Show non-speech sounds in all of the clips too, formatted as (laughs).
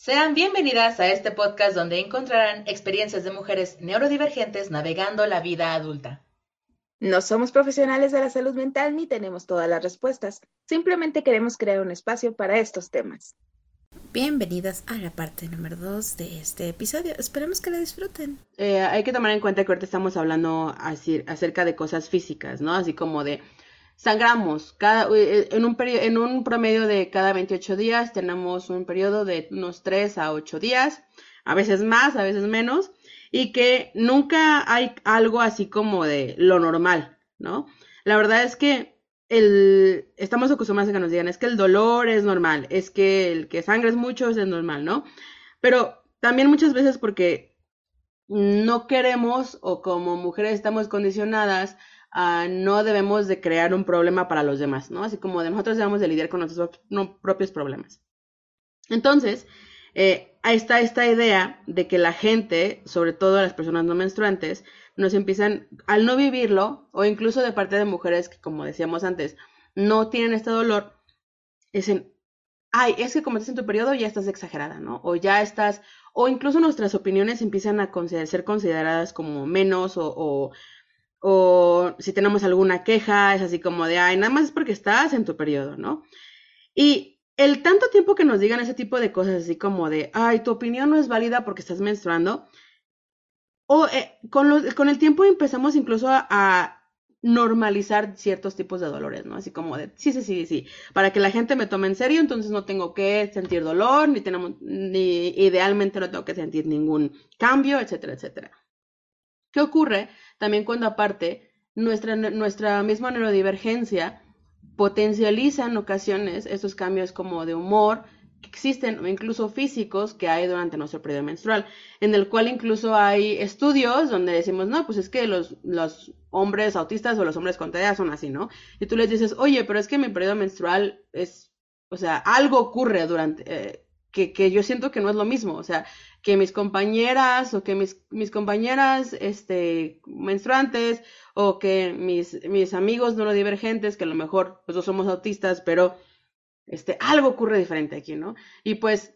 Sean bienvenidas a este podcast donde encontrarán experiencias de mujeres neurodivergentes navegando la vida adulta. No somos profesionales de la salud mental ni tenemos todas las respuestas. Simplemente queremos crear un espacio para estos temas. Bienvenidas a la parte número 2 de este episodio. Esperemos que la disfruten. Eh, hay que tomar en cuenta que ahorita estamos hablando así, acerca de cosas físicas, ¿no? Así como de sangramos. Cada, eh, en, un en un promedio de cada 28 días tenemos un periodo de unos 3 a 8 días, a veces más, a veces menos, y que nunca hay algo así como de lo normal, ¿no? La verdad es que el, estamos acostumbrados a que nos digan, es que el dolor es normal, es que el que sangres mucho es normal, ¿no? Pero también muchas veces porque no queremos o como mujeres estamos condicionadas no debemos de crear un problema para los demás, ¿no? Así como nosotros debemos de lidiar con nuestros propios problemas. Entonces, eh, ahí está esta idea de que la gente, sobre todo las personas no menstruantes, nos empiezan, al no vivirlo, o incluso de parte de mujeres que, como decíamos antes, no tienen este dolor, dicen, ay, es que como estás en tu periodo ya estás exagerada, ¿no? O ya estás, o incluso nuestras opiniones empiezan a ser consideradas como menos o si tenemos alguna queja, es así como de, ay, nada más es porque estás en tu periodo, ¿no? Y el tanto tiempo que nos digan ese tipo de cosas, así como de, ay, tu opinión no es válida porque estás menstruando, o eh, con, con, el tiempo empezamos incluso a, normalizar ciertos tipos de dolores, ¿no? Así como de, sí, sí, sí, sí, para que la gente me tome en serio, entonces no tengo que sentir dolor, ni tenemos, ni idealmente no tengo que sentir ningún cambio, etcétera, etcétera. ¿Qué ocurre? También cuando aparte nuestra, nuestra misma neurodivergencia potencializa en ocasiones estos cambios como de humor que existen o incluso físicos que hay durante nuestro periodo menstrual, en el cual incluso hay estudios donde decimos, no, pues es que los, los hombres autistas o los hombres con TDA son así, ¿no? Y tú les dices, oye, pero es que mi periodo menstrual es, o sea, algo ocurre durante, eh, que, que yo siento que no es lo mismo, o sea, que mis compañeras o que mis, mis compañeras este, menstruantes o que mis, mis amigos neurodivergentes, que a lo mejor pues no somos autistas, pero este, algo ocurre diferente aquí, ¿no? Y pues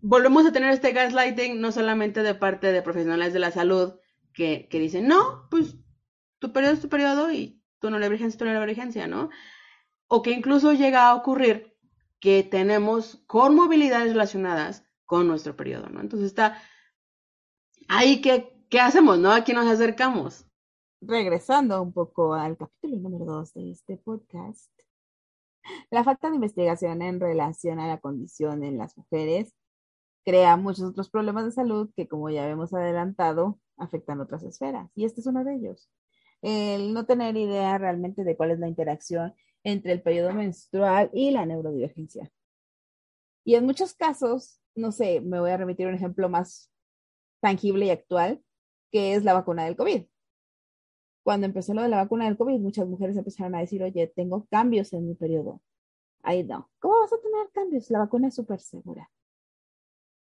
volvemos a tener este gaslighting no solamente de parte de profesionales de la salud que, que dicen, no, pues tu periodo es tu periodo y tu neurodivergencia es tu neurodivergencia, ¿no? O que incluso llega a ocurrir que tenemos comorbilidades relacionadas con nuestro periodo, ¿no? Entonces está ahí que, ¿qué hacemos, no? Aquí nos acercamos. Regresando un poco al capítulo número dos de este podcast, la falta de investigación en relación a la condición en las mujeres crea muchos otros problemas de salud que, como ya hemos adelantado, afectan otras esferas. Y este es uno de ellos. El no tener idea realmente de cuál es la interacción entre el periodo menstrual y la neurodivergencia. Y en muchos casos, no sé, me voy a remitir un ejemplo más tangible y actual, que es la vacuna del COVID. Cuando empezó lo de la vacuna del COVID, muchas mujeres empezaron a decir, oye, tengo cambios en mi periodo. Ahí no. ¿Cómo vas a tener cambios? La vacuna es súper segura.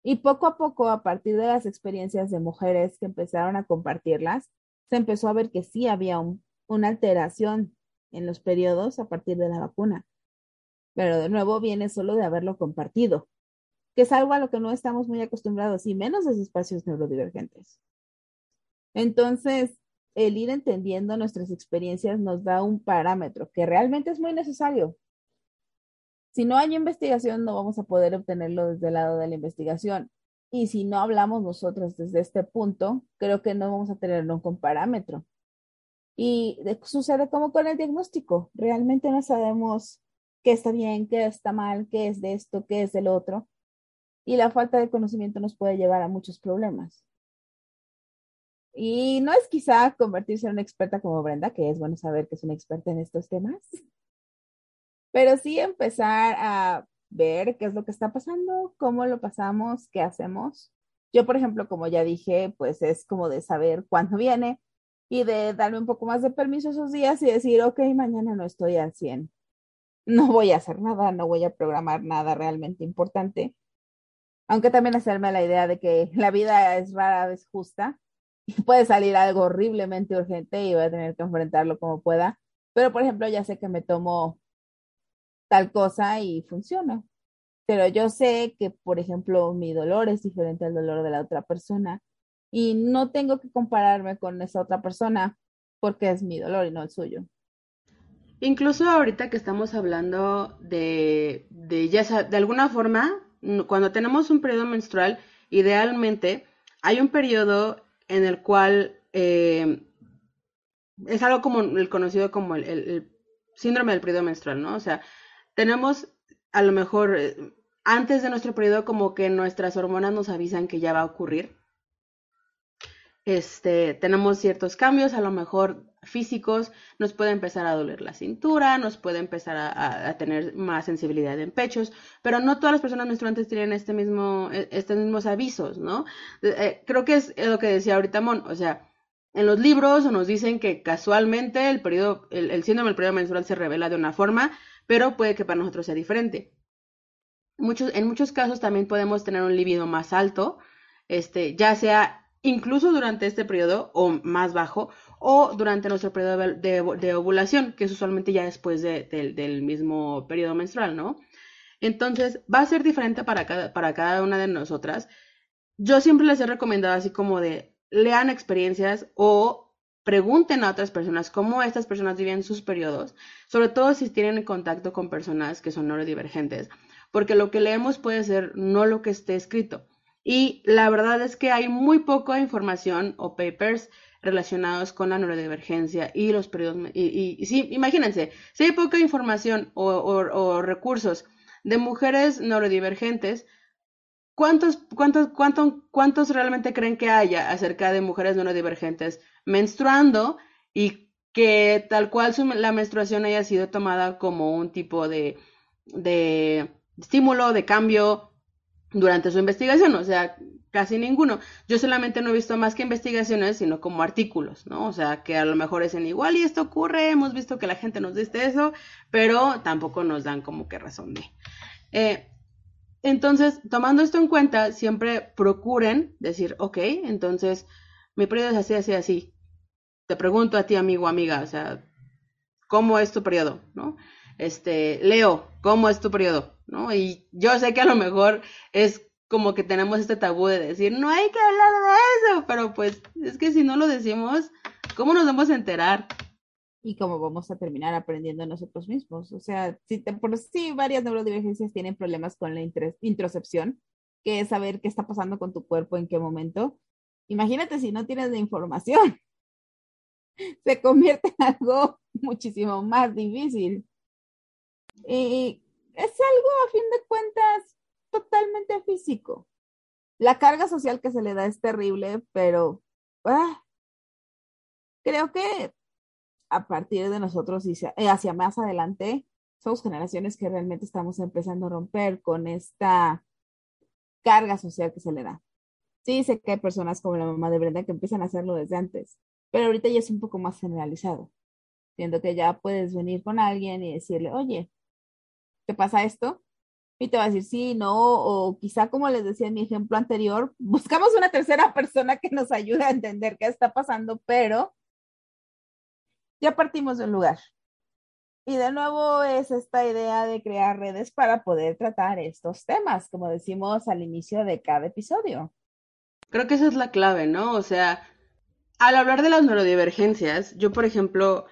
Y poco a poco, a partir de las experiencias de mujeres que empezaron a compartirlas, se empezó a ver que sí había una alteración en los periodos a partir de la vacuna. Pero de nuevo viene solo de haberlo compartido que es algo a lo que no estamos muy acostumbrados, y menos de espacios neurodivergentes. Entonces, el ir entendiendo nuestras experiencias nos da un parámetro que realmente es muy necesario. Si no hay investigación, no vamos a poder obtenerlo desde el lado de la investigación. Y si no hablamos nosotros desde este punto, creo que no vamos a tener nunca un parámetro. Y sucede como con el diagnóstico. Realmente no sabemos qué está bien, qué está mal, qué es de esto, qué es del otro y la falta de conocimiento nos puede llevar a muchos problemas. Y no es quizá convertirse en una experta como Brenda, que es bueno saber que es una experta en estos temas, pero sí empezar a ver qué es lo que está pasando, cómo lo pasamos, qué hacemos. Yo, por ejemplo, como ya dije, pues es como de saber cuándo viene y de darme un poco más de permiso esos días y decir, ok, mañana no estoy al 100. No voy a hacer nada, no voy a programar nada realmente importante aunque también hacerme la idea de que la vida es rara vez justa (laughs) y puede salir algo horriblemente urgente y voy a tener que enfrentarlo como pueda. Pero, por ejemplo, ya sé que me tomo tal cosa y funciona. pero yo sé que, por ejemplo, mi dolor es diferente al dolor de la otra persona y no tengo que compararme con esa otra persona porque es mi dolor y no el suyo. Incluso ahorita que estamos hablando de, de ya de alguna forma, cuando tenemos un periodo menstrual, idealmente hay un periodo en el cual eh, es algo como el conocido como el, síndrome del periodo menstrual, ¿no? O sea, tenemos a lo mejor eh, antes de nuestro periodo como que nuestras hormonas nos avisan que ya va a ocurrir. Este, tenemos ciertos cambios, a lo mejor físicos, nos puede empezar a doler la cintura, nos puede empezar a, tener más sensibilidad en pechos, pero no todas las personas menstruantes tienen este mismo, e, estos mismos avisos, ¿no? Eh, creo que es lo que decía ahorita Mon, o sea, en los libros nos dicen que casualmente el periodo, el, síndrome del periodo menstrual se revela de una forma, pero puede que para nosotros sea diferente. Muchos, en muchos casos también podemos tener un libido más alto, este, ya sea incluso durante este periodo o más bajo, o durante nuestro periodo de, ovulación, que es usualmente ya después del mismo periodo menstrual, ¿no? Entonces, va a ser diferente para cada, para cada una de nosotras. Yo siempre les he recomendado así como de, lean experiencias o pregunten a otras personas cómo estas personas viven sus periodos, sobre todo si tienen contacto con personas que son neurodivergentes, porque lo que leemos puede ser no lo que esté escrito. Y la verdad es que hay muy poca información o papers relacionados con la neurodivergencia y los periodos. Y, sí, imagínense, si hay poca información o recursos de mujeres neurodivergentes, ¿Cuántos, cuántos, cuántos, cuántos realmente creen que haya acerca de mujeres neurodivergentes menstruando y que tal cual la menstruación haya sido tomada como un tipo de, de estímulo, de cambio durante su investigación? O sea, casi ninguno. Yo solamente no he visto más que investigaciones, sino como artículos, ¿no? O sea, que a lo mejor es en igual y esto ocurre, hemos visto que la gente nos dice eso, pero tampoco nos dan como que razón de. Eh, entonces, tomando esto en cuenta, siempre procuren decir, ok, entonces mi periodo es así, así, así. Te pregunto a ti, amigo, amiga, o sea, ¿cómo es tu periodo? ¿No? Este, Leo, ¿cómo es tu periodo? ¿No? Y yo sé que a lo mejor es como que tenemos este tabú de decir, no hay que hablar de eso, pero pues es que si no lo decimos, ¿cómo nos vamos a enterar? y cómo vamos a terminar aprendiendo nosotros mismos. O sea, si por sí varias neurodivergencias tienen problemas con la introcepción, que es saber qué está pasando con tu cuerpo en qué momento. Imagínate si no tienes la información. (laughs) Se convierte en algo muchísimo más difícil. Y es algo, a fin de cuentas, totalmente físico. La carga social que se le da es terrible, pero ah, creo que a partir de nosotros y hacia más adelante, somos generaciones que realmente estamos empezando a romper con esta carga social que se le da. Sí, sé que hay personas como la mamá de Brenda que empiezan a hacerlo desde antes, pero ahorita ya es un poco más generalizado, siendo que ya puedes venir con alguien y decirle, oye, ¿te pasa esto? Y te va a decir sí, no, o quizá como les decía en mi ejemplo anterior, (laughs) buscamos una tercera persona que nos ayude a entender qué está pasando, pero ya partimos de un lugar. Y de nuevo es esta idea de crear redes para poder tratar estos temas, como decimos al inicio de cada episodio. Creo que esa es la clave, ¿no? O sea, al hablar de las neurodivergencias, yo, por ejemplo,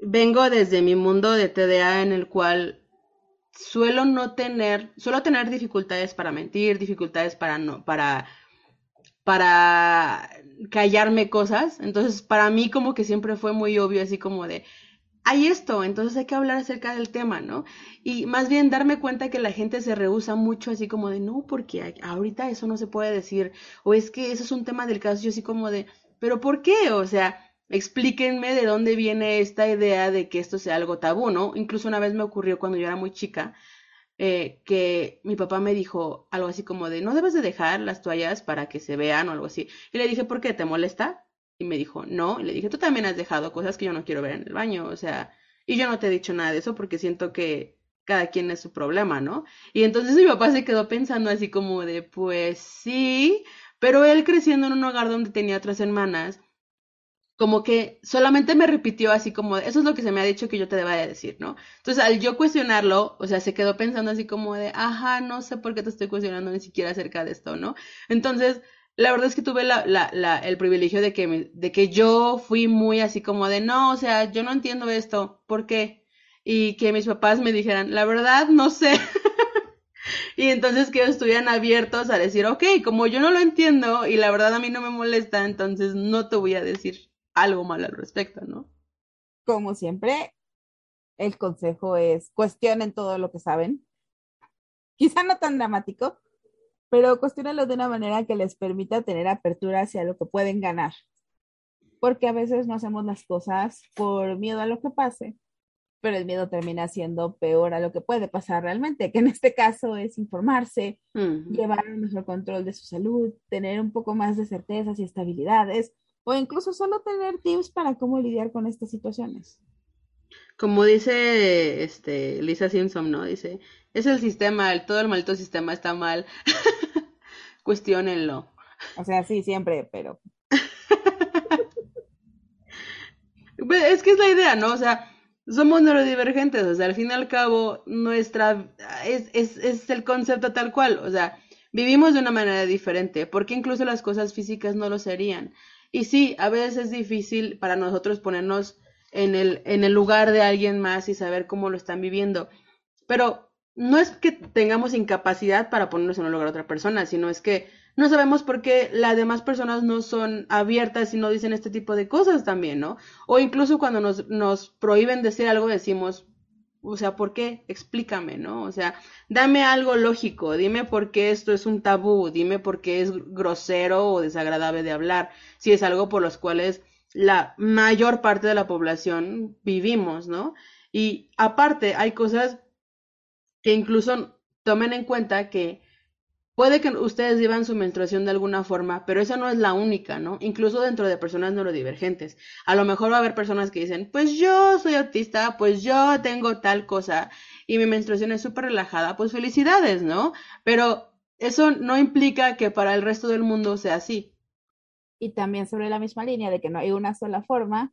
vengo desde mi mundo de TDA en el cual suelo no tener, suelo tener dificultades para mentir, dificultades para no, para para callarme cosas. Entonces, para mí como que siempre fue muy obvio, así como de, hay esto, entonces hay que hablar acerca del tema, ¿no? Y más bien darme cuenta que la gente se rehúsa mucho, así como de, no, porque ahorita eso no se puede decir, o es que eso es un tema del caso, yo así como de, pero ¿por qué? O sea, explíquenme de dónde viene esta idea de que esto sea algo tabú, ¿no? Incluso una vez me ocurrió cuando yo era muy chica, eh, que mi papá me dijo algo así como de, no debes de dejar las toallas para que se vean o algo así. Y le dije, ¿por qué? ¿Te molesta? Y me dijo, no. Y le dije, tú también has dejado cosas que yo no quiero ver en el baño, o sea, y yo no te he dicho nada de eso porque siento que cada quien es su problema, ¿no? Y entonces mi papá se quedó pensando así como de, pues sí, pero él creciendo en un hogar donde tenía otras hermanas, como que solamente me repitió así como, eso es lo que se me ha dicho que yo te deba de decir, ¿no? Entonces, al yo cuestionarlo, o sea, se quedó pensando así como de, ajá, no sé por qué te estoy cuestionando ni siquiera acerca de esto, ¿no? Entonces, la verdad es que tuve el privilegio de que, de que yo fui muy así como de, no, o sea, yo no entiendo esto, ¿por qué? Y que mis papás me dijeran, la verdad, no sé. (laughs) y entonces que estuvieran abiertos a decir, ok, como yo no lo entiendo y la verdad a mí no me molesta, entonces no te voy a decir algo mal al respecto, ¿no? Como siempre, el consejo es cuestionen todo lo que saben. Quizá no tan dramático, pero cuestionenlo de una manera que les permita tener apertura hacia lo que pueden ganar. Porque a veces no hacemos las cosas por miedo a lo que pase, pero el miedo termina siendo peor a lo que puede pasar realmente, que en este caso es informarse, llevar un mejor control de su salud, tener un poco más de certezas y estabilidades, o incluso solo tener tips para cómo lidiar con estas situaciones. Como dice este Lisa Simpson, ¿no? Dice, es el sistema, el, todo el maldito sistema está mal. (laughs) Cuestiónenlo. O sea, sí, siempre, pero. (laughs) Pues, es que es la idea, ¿no? O sea, somos neurodivergentes, o sea, al fin y al cabo, nuestra. Es, es, es el concepto tal cual, o sea, vivimos de una manera diferente, porque incluso las cosas físicas no lo serían. Y sí, a veces es difícil para nosotros ponernos en el, en el lugar de alguien más y saber cómo lo están viviendo. Pero no es que tengamos incapacidad para ponernos en el lugar de otra persona, sino es que no sabemos por qué las demás personas no son abiertas y no dicen este tipo de cosas también, ¿no? O incluso cuando nos, nos prohíben decir algo decimos, o sea, ¿por qué? Explícame, ¿no? O sea, dame algo lógico, dime por qué esto es un tabú, dime por qué es grosero o desagradable de hablar, si es algo por los cuales la mayor parte de la población vivimos, ¿no? Y aparte, hay cosas que incluso tomen en cuenta que Puede que ustedes llevan su menstruación de alguna forma, pero esa no es la única, ¿no? Incluso dentro de personas neurodivergentes. A lo mejor va a haber personas que dicen, pues yo soy autista, pues yo tengo tal cosa y mi menstruación es súper relajada, pues felicidades, ¿no? Pero eso no implica que para el resto del mundo sea así. Y también sobre la misma línea de que no hay una sola forma,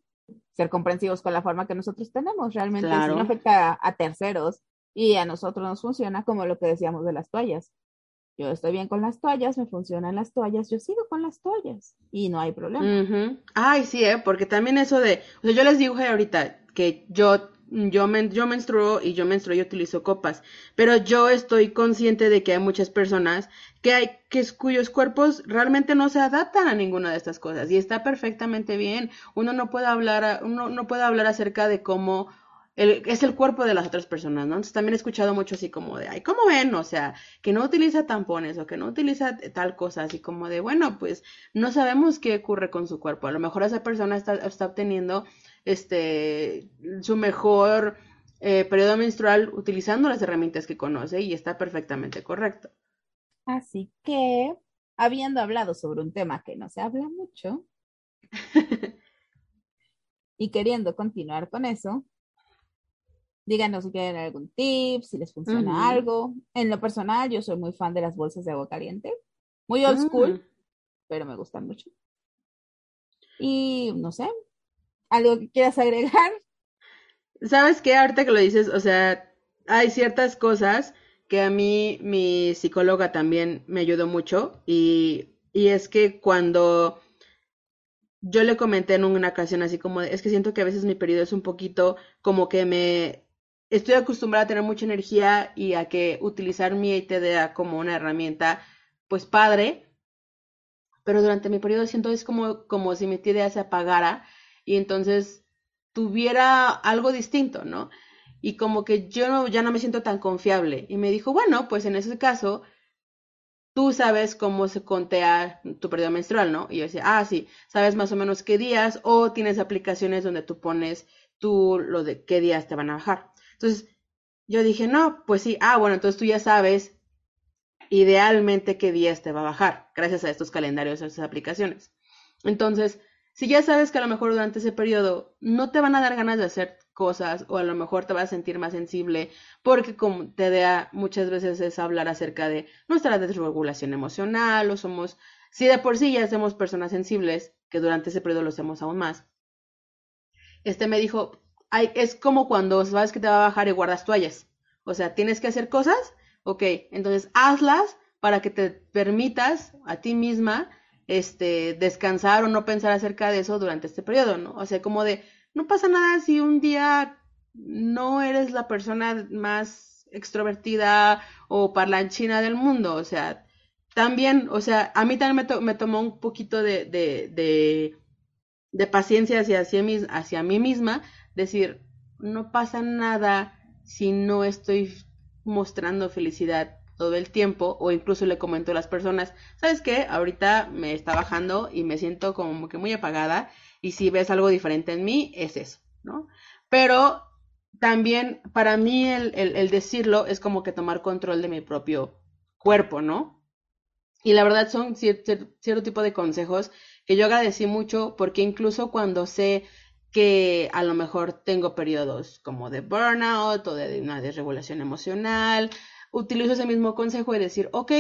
ser comprensivos con la forma que nosotros tenemos. Realmente no afecta a terceros y a nosotros nos funciona como lo que decíamos de las toallas yo estoy bien con las toallas, me funcionan las toallas, yo sigo con las toallas y no hay problema. Ay, sí, ¿eh? porque también eso de, o sea, yo les digo ahorita que yo yo, yo menstruo y yo menstruo y utilizo copas, pero yo estoy consciente de que hay muchas personas que hay que cuyos cuerpos realmente no se adaptan a ninguna de estas cosas y está perfectamente bien. Uno no puede hablar uno no puede hablar acerca de cómo es el cuerpo de las otras personas, ¿no? Entonces también he escuchado mucho así como de, ay, ¿cómo ven? O sea, que no utiliza tampones o que no utiliza tal cosa, así como de, bueno, pues no sabemos qué ocurre con su cuerpo. A lo mejor esa persona está, está obteniendo este, su mejor eh, periodo menstrual utilizando las herramientas que conoce y está perfectamente correcto. Así que, habiendo hablado sobre un tema que no se habla mucho (laughs) y queriendo continuar con eso, Díganos si quieren algún tip, si les funciona algo. En lo personal, yo soy muy fan de las bolsas de agua caliente. Muy old school, mm. pero me gustan mucho. Y no sé, ¿algo que quieras agregar? ¿Sabes qué? Ahorita que lo dices, o sea, hay ciertas cosas que a mí mi psicóloga también me ayudó mucho y, y es que cuando yo le comenté en una ocasión así como, es que siento que a veces mi periodo es un poquito como que me estoy acostumbrada a tener mucha energía y a que utilizar mi ITDA como una herramienta, pues padre, pero durante mi periodo siento es como, como si mi ITDA se apagara y entonces tuviera algo distinto, ¿no? Y como que yo no, ya no me siento tan confiable. Y me dijo, bueno, pues en ese caso, tú sabes cómo se contea tu periodo menstrual, ¿no? Y yo decía, ah, sí, sabes más o menos qué días o tienes aplicaciones donde tú pones tú lo de qué días te van a bajar. Entonces, yo dije, no, pues sí, ah, bueno, entonces tú ya sabes idealmente qué días te va a bajar, gracias a estos calendarios, a estas aplicaciones. Entonces, si ya sabes que a lo mejor durante ese periodo no te van a dar ganas de hacer cosas o a lo mejor te vas a sentir más sensible porque como te da muchas veces es hablar acerca de nuestra desregulación emocional o somos, si de por sí ya somos personas sensibles, que durante ese periodo lo hacemos aún más, este me dijo, Es como cuando sabes que te va a bajar y guardas toallas. O sea, tienes que hacer cosas, ok, entonces hazlas para que te permitas a ti misma este, descansar o no pensar acerca de eso durante este periodo, ¿no? O sea, como de, no pasa nada si un día no eres la persona más extrovertida o parlanchina del mundo, o sea, también, o sea, a mí también me, tomó un poquito de, de, de, de paciencia hacia, mí, hacia mí misma, decir, no pasa nada si no estoy mostrando felicidad todo el tiempo o incluso le comento a las personas, ¿sabes qué? Ahorita me está bajando y me siento como que muy apagada y si ves algo diferente en mí, es eso, ¿no? Pero también para mí el, decirlo es como que tomar control de mi propio cuerpo, ¿no? Y la verdad son cierto, cierto tipo de consejos que yo agradecí mucho porque incluso cuando sé que a lo mejor tengo periodos como de burnout o de una desregulación emocional, utilizo ese mismo consejo de decir, ok,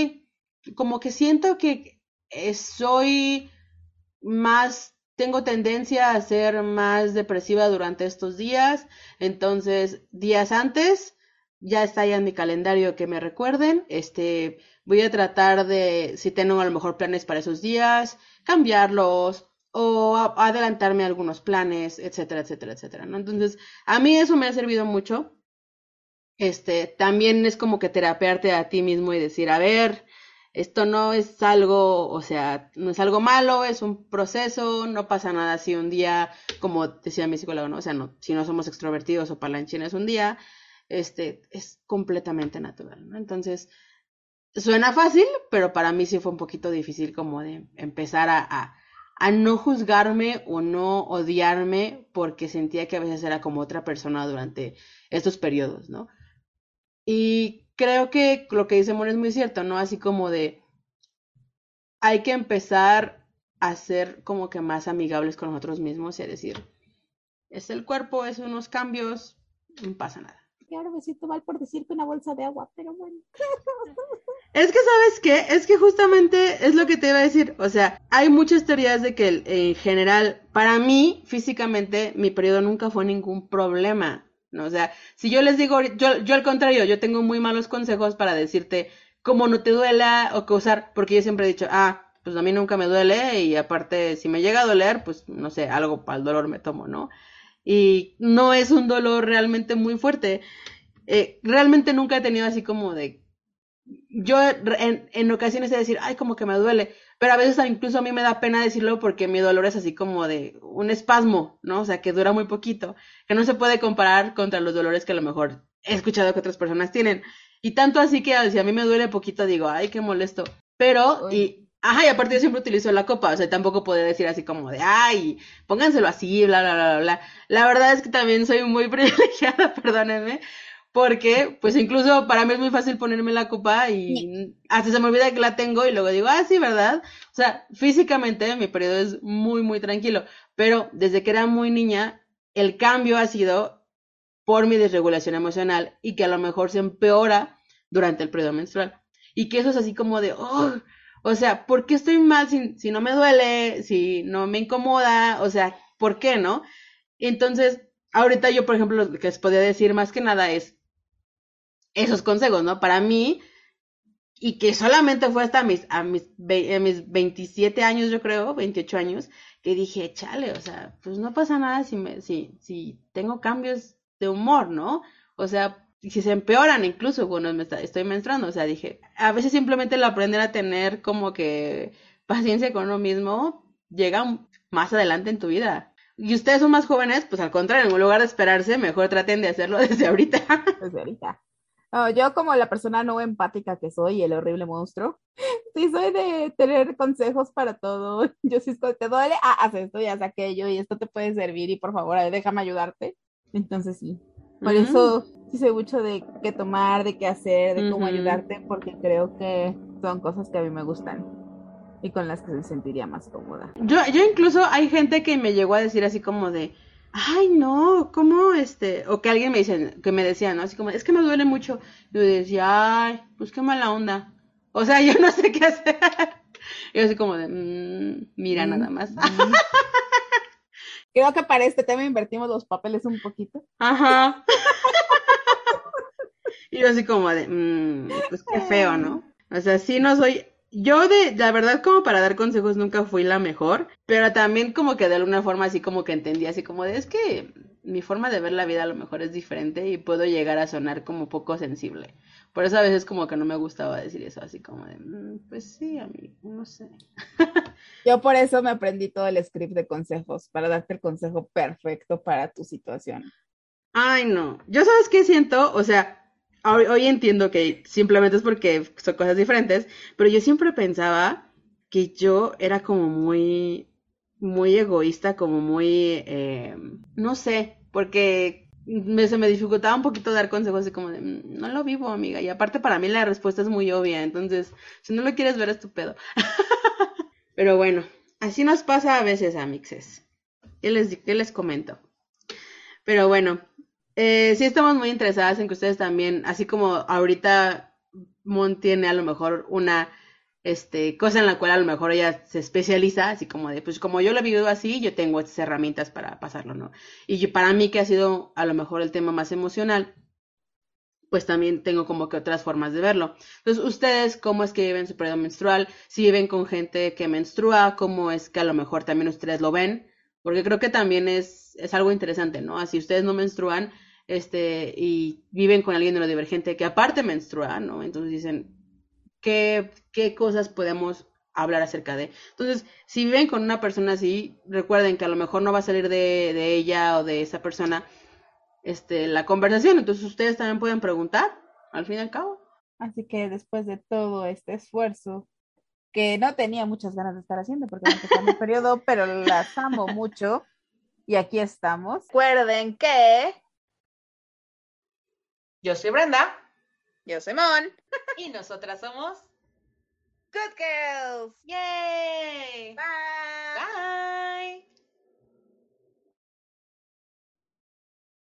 como que siento que soy más, tengo tendencia a ser más depresiva durante estos días, entonces días antes ya está ahí en mi calendario que me recuerden, este, voy a tratar de, si tengo a lo mejor planes para esos días, cambiarlos o adelantarme algunos planes, etcétera, etcétera, etcétera, ¿no? Entonces, a mí eso me ha servido mucho este, también es como que terapearte a ti mismo y decir, a ver, esto no es algo, o sea, no es algo malo, es un proceso, no pasa nada si un día, como decía mi psicólogo, ¿no? O sea, no, si no somos extrovertidos o palanchines un día, este, es completamente natural, ¿no? Entonces, suena fácil, pero para mí sí fue un poquito difícil como de empezar a, a, a no juzgarme o no odiarme porque sentía que a veces era como otra persona durante estos periodos, ¿no? Y creo que lo que dice Mon es muy cierto, ¿no? Así como de, hay que empezar a ser como que más amigables con nosotros mismos y a decir, es el cuerpo, es unos cambios, no pasa nada. Y ahora me siento mal por decirte una bolsa de agua, pero bueno. Es que, ¿sabes qué? Es que justamente es lo que te iba a decir. O sea, hay muchas teorías de que en general, para mí, físicamente, mi periodo nunca fue ningún problema. ¿no? O sea, si yo les digo, yo, yo al contrario, yo tengo muy malos consejos para decirte cómo no te duela o qué usar, porque yo siempre he dicho, ah, pues a mí nunca me duele y aparte si me llega a doler, pues no sé, algo para el dolor me tomo, ¿no? Y no es un dolor realmente muy fuerte. Eh, realmente nunca he tenido así como de... Yo en, en ocasiones he de decir, ay, como que me duele, pero a veces incluso a mí me da pena decirlo porque mi dolor es así como de un espasmo, ¿no? O sea, que dura muy poquito, que no se puede comparar contra los dolores que a lo mejor he escuchado que otras personas tienen. Y tanto así que si a mí me duele poquito, digo, ay, qué molesto. Pero, ajá, y aparte yo siempre utilizo la copa, o sea, tampoco puedo decir así como de, ay, pónganselo así, bla, bla, bla, bla. La verdad es que también soy muy (laughs) privilegiada, perdónenme, porque, pues incluso para mí es muy fácil ponerme la copa y hasta se me olvida que la tengo y luego digo, ah, sí, ¿verdad? O sea, físicamente mi periodo es muy, muy tranquilo. Pero desde que era muy niña, el cambio ha sido por mi desregulación emocional y que a lo mejor se empeora durante el periodo menstrual. Y que eso es así como de, oh, o sea, ¿por qué estoy mal si, si no me duele, si no me incomoda? O sea, ¿por qué no? Entonces, ahorita yo, por ejemplo, lo que les podría decir más que nada es, esos consejos, ¿no? Para mí, y que solamente fue hasta mis, a mis, a mis 27 años, yo creo, 28 años, que dije, chale, o sea, pues no pasa nada si, me, si, si tengo cambios de humor, ¿no? O sea, si se empeoran incluso cuando me estoy menstruando, o sea, dije, a veces simplemente el aprender a tener como que paciencia con uno mismo llega más adelante en tu vida. Y ustedes son más jóvenes, pues al contrario, en lugar de esperarse, mejor traten de hacerlo (laughs) desde ahorita. Desde ahorita yo como la persona no empática que soy, el horrible monstruo, (laughs) sí soy de tener consejos para todo. (laughs) Yo sí estoy, te duele, ah, haz esto y haz aquello y esto te puede servir y por favor, déjame ayudarte. Entonces sí, por eso sí sé mucho de qué tomar, de qué hacer, de cómo ayudarte, porque creo que son cosas que a mí me gustan y con las que se sentiría más cómoda. Yo, yo incluso hay gente que me llegó a decir así como de, ay, no, ¿cómo este? O que alguien me dice, que me decía, ¿no? Así como, es que me duele mucho. Yo decía, ay, pues qué mala onda. O sea, (laughs) yo no sé qué hacer. Y así como de, mmm, mira mm, nada más. Mm. (laughs) Creo que para este tema invertimos los papeles un poquito. Ajá. (laughs) y yo así como de, mm, pues qué feo, ¿no? O sea, sí no soy, yo de, la verdad como para dar consejos nunca fui la mejor, pero también como que de alguna forma así como que entendí así como de, es que mi forma de ver la vida a lo mejor es diferente y puedo llegar a sonar como poco sensible. Por eso a veces como que no me gustaba decir eso, así como de, mm, pues sí, amigo, no sé. (laughs) Yo por eso me aprendí todo el script de consejos, para darte el consejo perfecto para tu situación. Ay, no. Yo sabes qué siento, o sea, hoy, entiendo que simplemente es porque son cosas diferentes, pero yo siempre pensaba que yo era como muy, muy egoísta, como muy, eh, no sé, porque me, se me dificultaba un poquito dar consejos así como de, "Mm, no lo vivo, amiga. Y aparte para mí la respuesta es muy obvia, entonces, si no lo quieres ver es tu pedo. (laughs) Pero bueno, así nos pasa a veces, amixes. ¿Qué les, qué les comento? Pero bueno, eh, sí estamos muy interesadas en que ustedes también, así como ahorita Mon tiene a lo mejor una este, cosa en la cual a lo mejor ella se especializa, así como de, pues como yo lo he vivido así, yo tengo estas herramientas para pasarlo, ¿no? Y para mí que ha sido a lo mejor el tema más emocional, pues también tengo como que otras formas de verlo. Entonces, ustedes, ¿cómo es que viven su periodo menstrual? Si viven con gente que menstrua, ¿cómo es que a lo mejor también ustedes lo ven? Porque creo que también es, es algo interesante, ¿no? Así ustedes no menstruan, este, y viven con alguien neurodivergente que aparte menstrua, ¿no? Entonces dicen, ¿qué, qué cosas podemos hablar acerca de? Entonces, si viven con una persona así, recuerden que a lo mejor no va a salir de, de ella o de esa persona este, la conversación, entonces ustedes también pueden preguntar, al fin y al cabo. Así que después de todo este esfuerzo, que no tenía muchas ganas de estar haciendo porque me empezó mi periodo, pero las amo mucho. Y aquí estamos. Recuerden que yo soy Brenda. Yo soy Mon. (laughs) Y nosotras somos. Good Girls. ¡Yay! Bye. Bye.